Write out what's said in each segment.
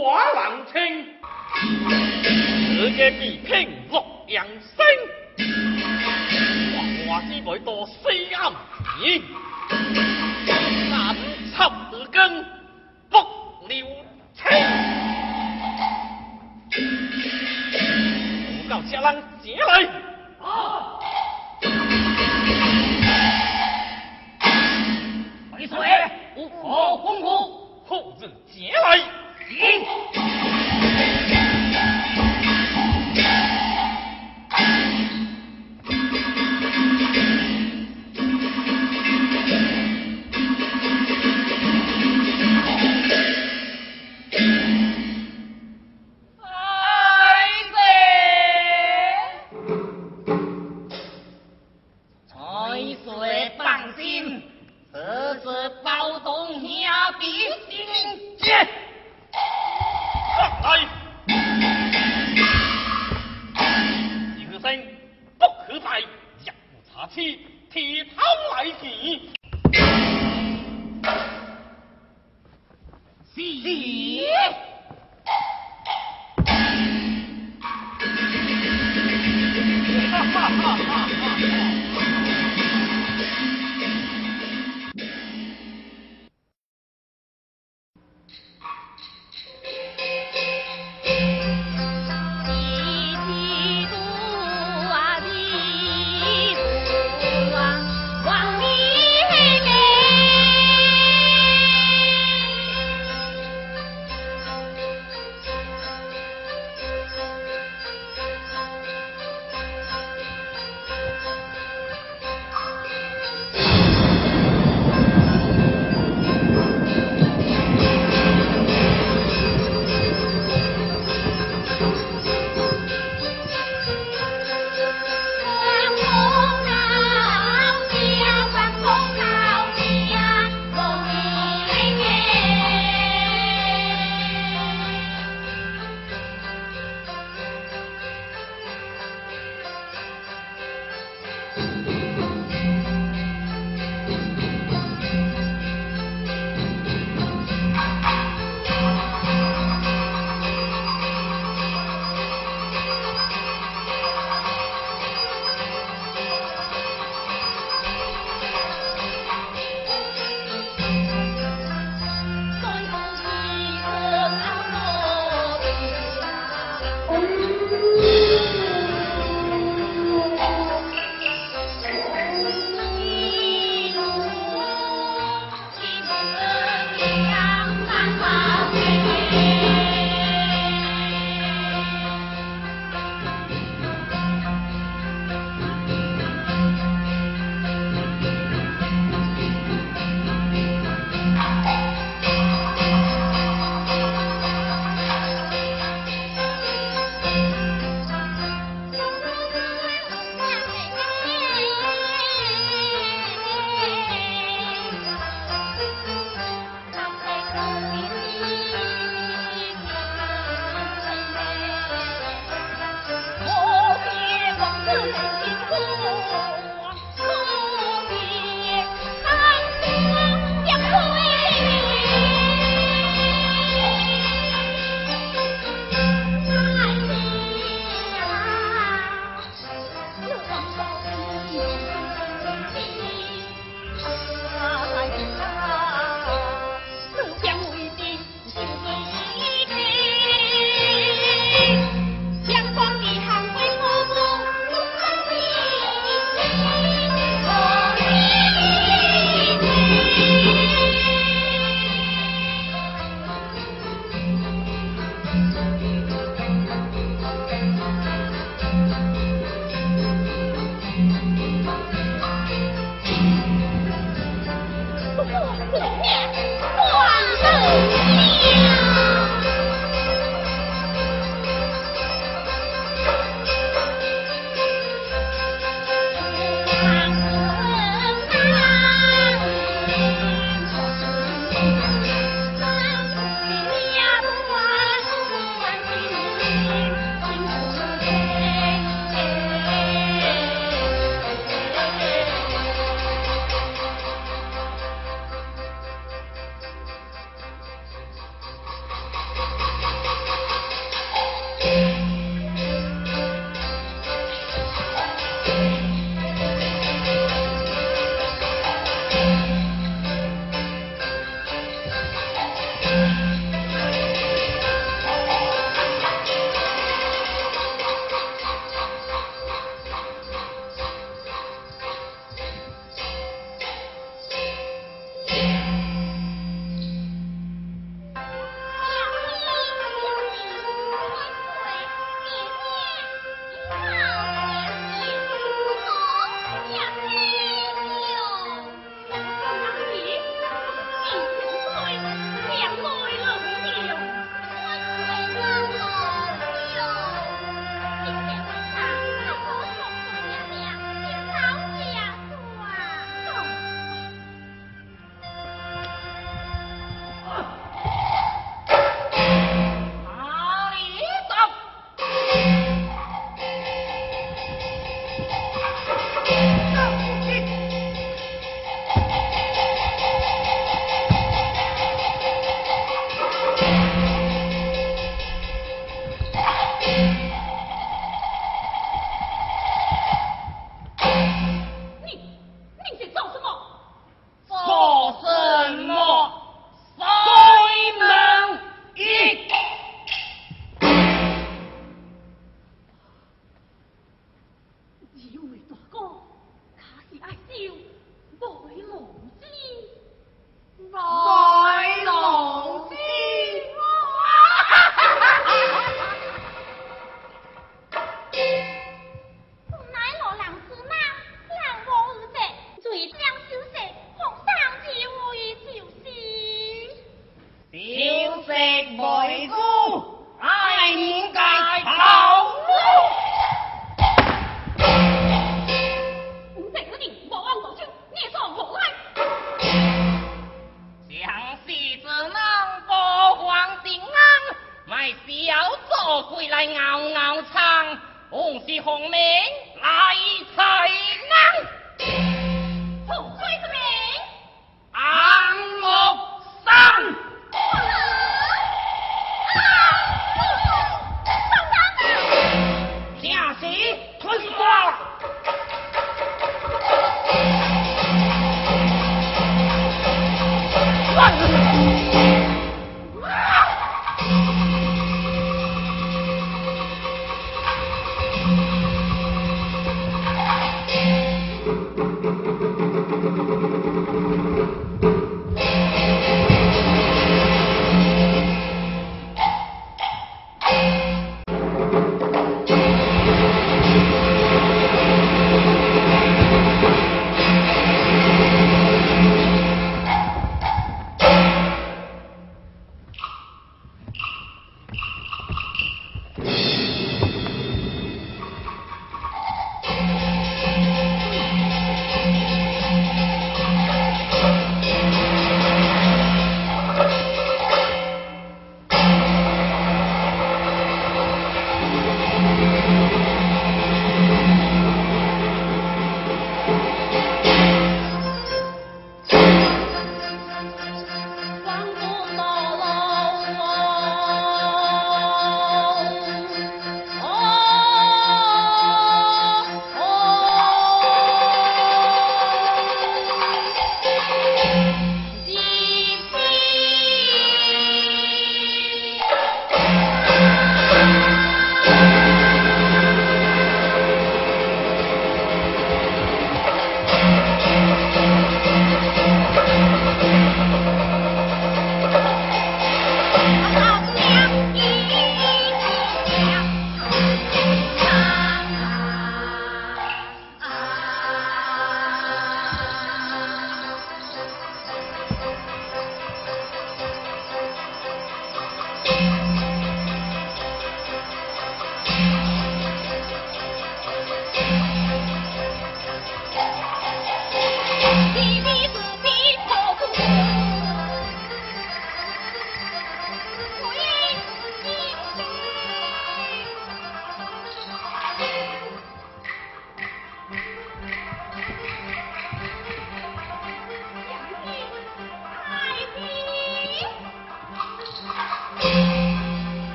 化剑破浪清，自己比拼洛阳生，花花只为多西安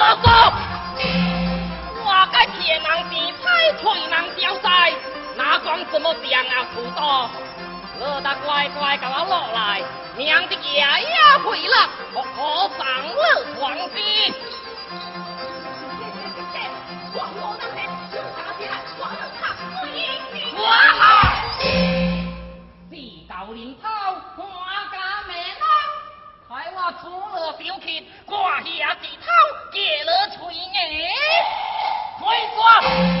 老哥，我该骗人钱财，催人消灾，哪管什么降啊苦多，乐得乖乖给我落来，娘的爷爷回了，可上了床机。出了小气，挂下地头，结了吹眼，快抓！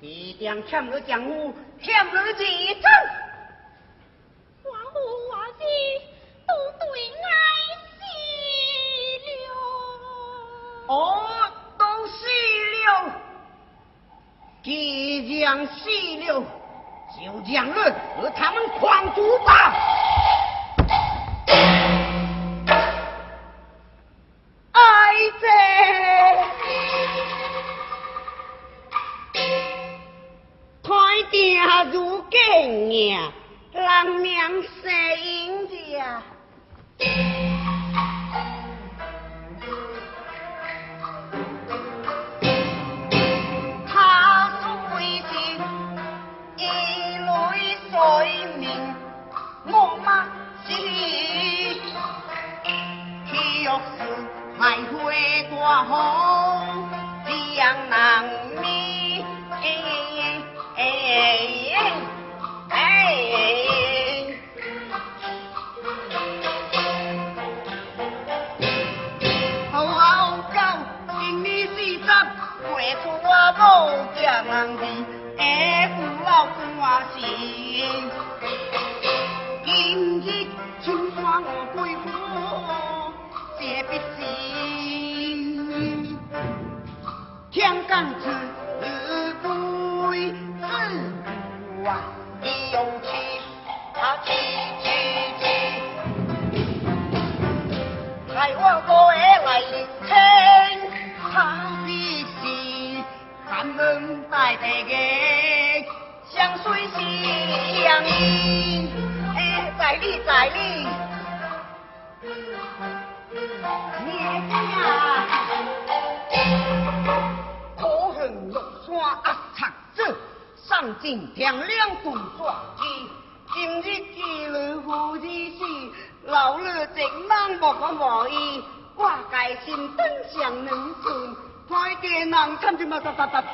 Kỳ đen trăm nữa, 丈夫 tá, tá, tá, tá,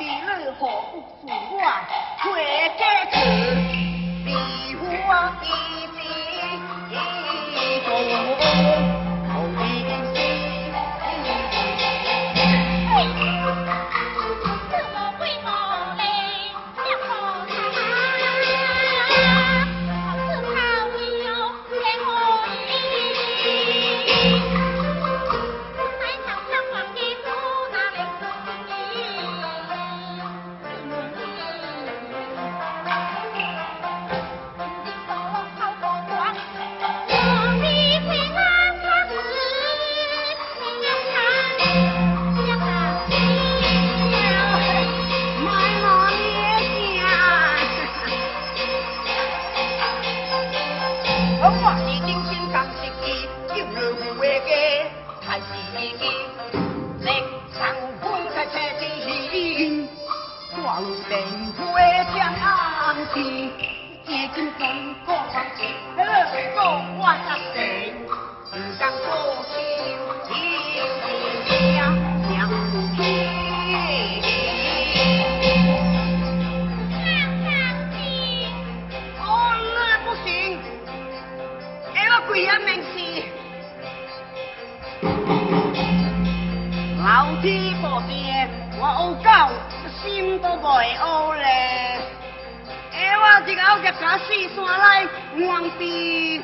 的，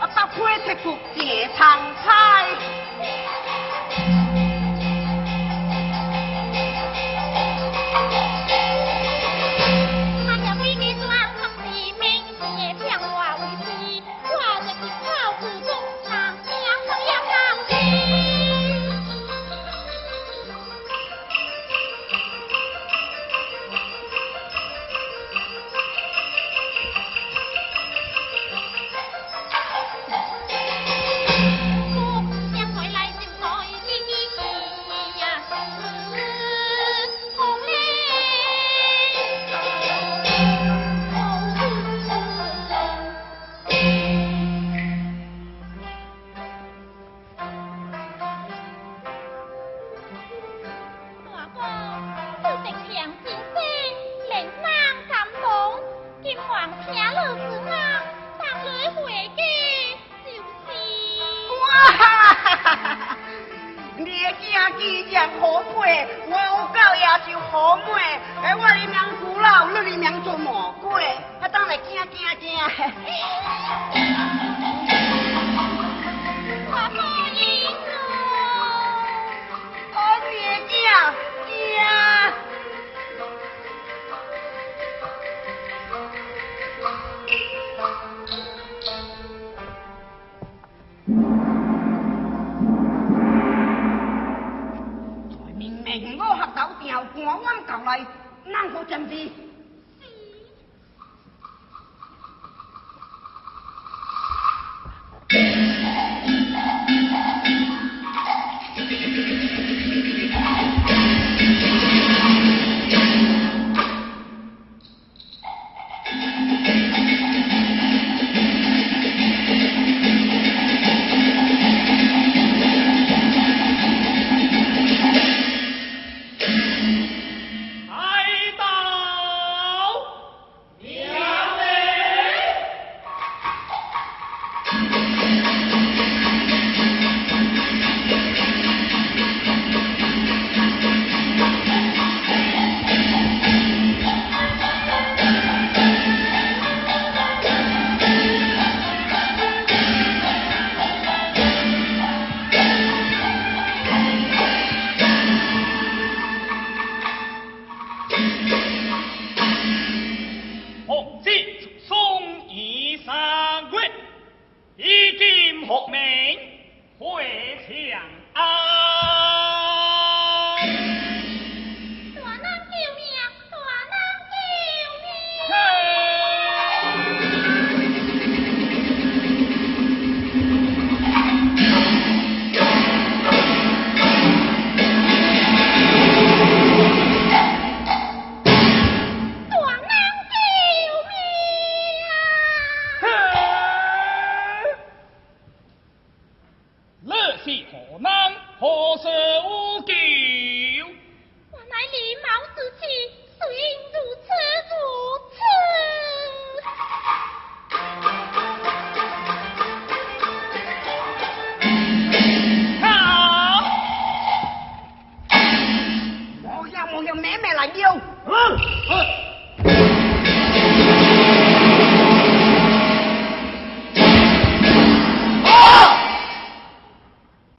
啊，打会铁骨结成彩。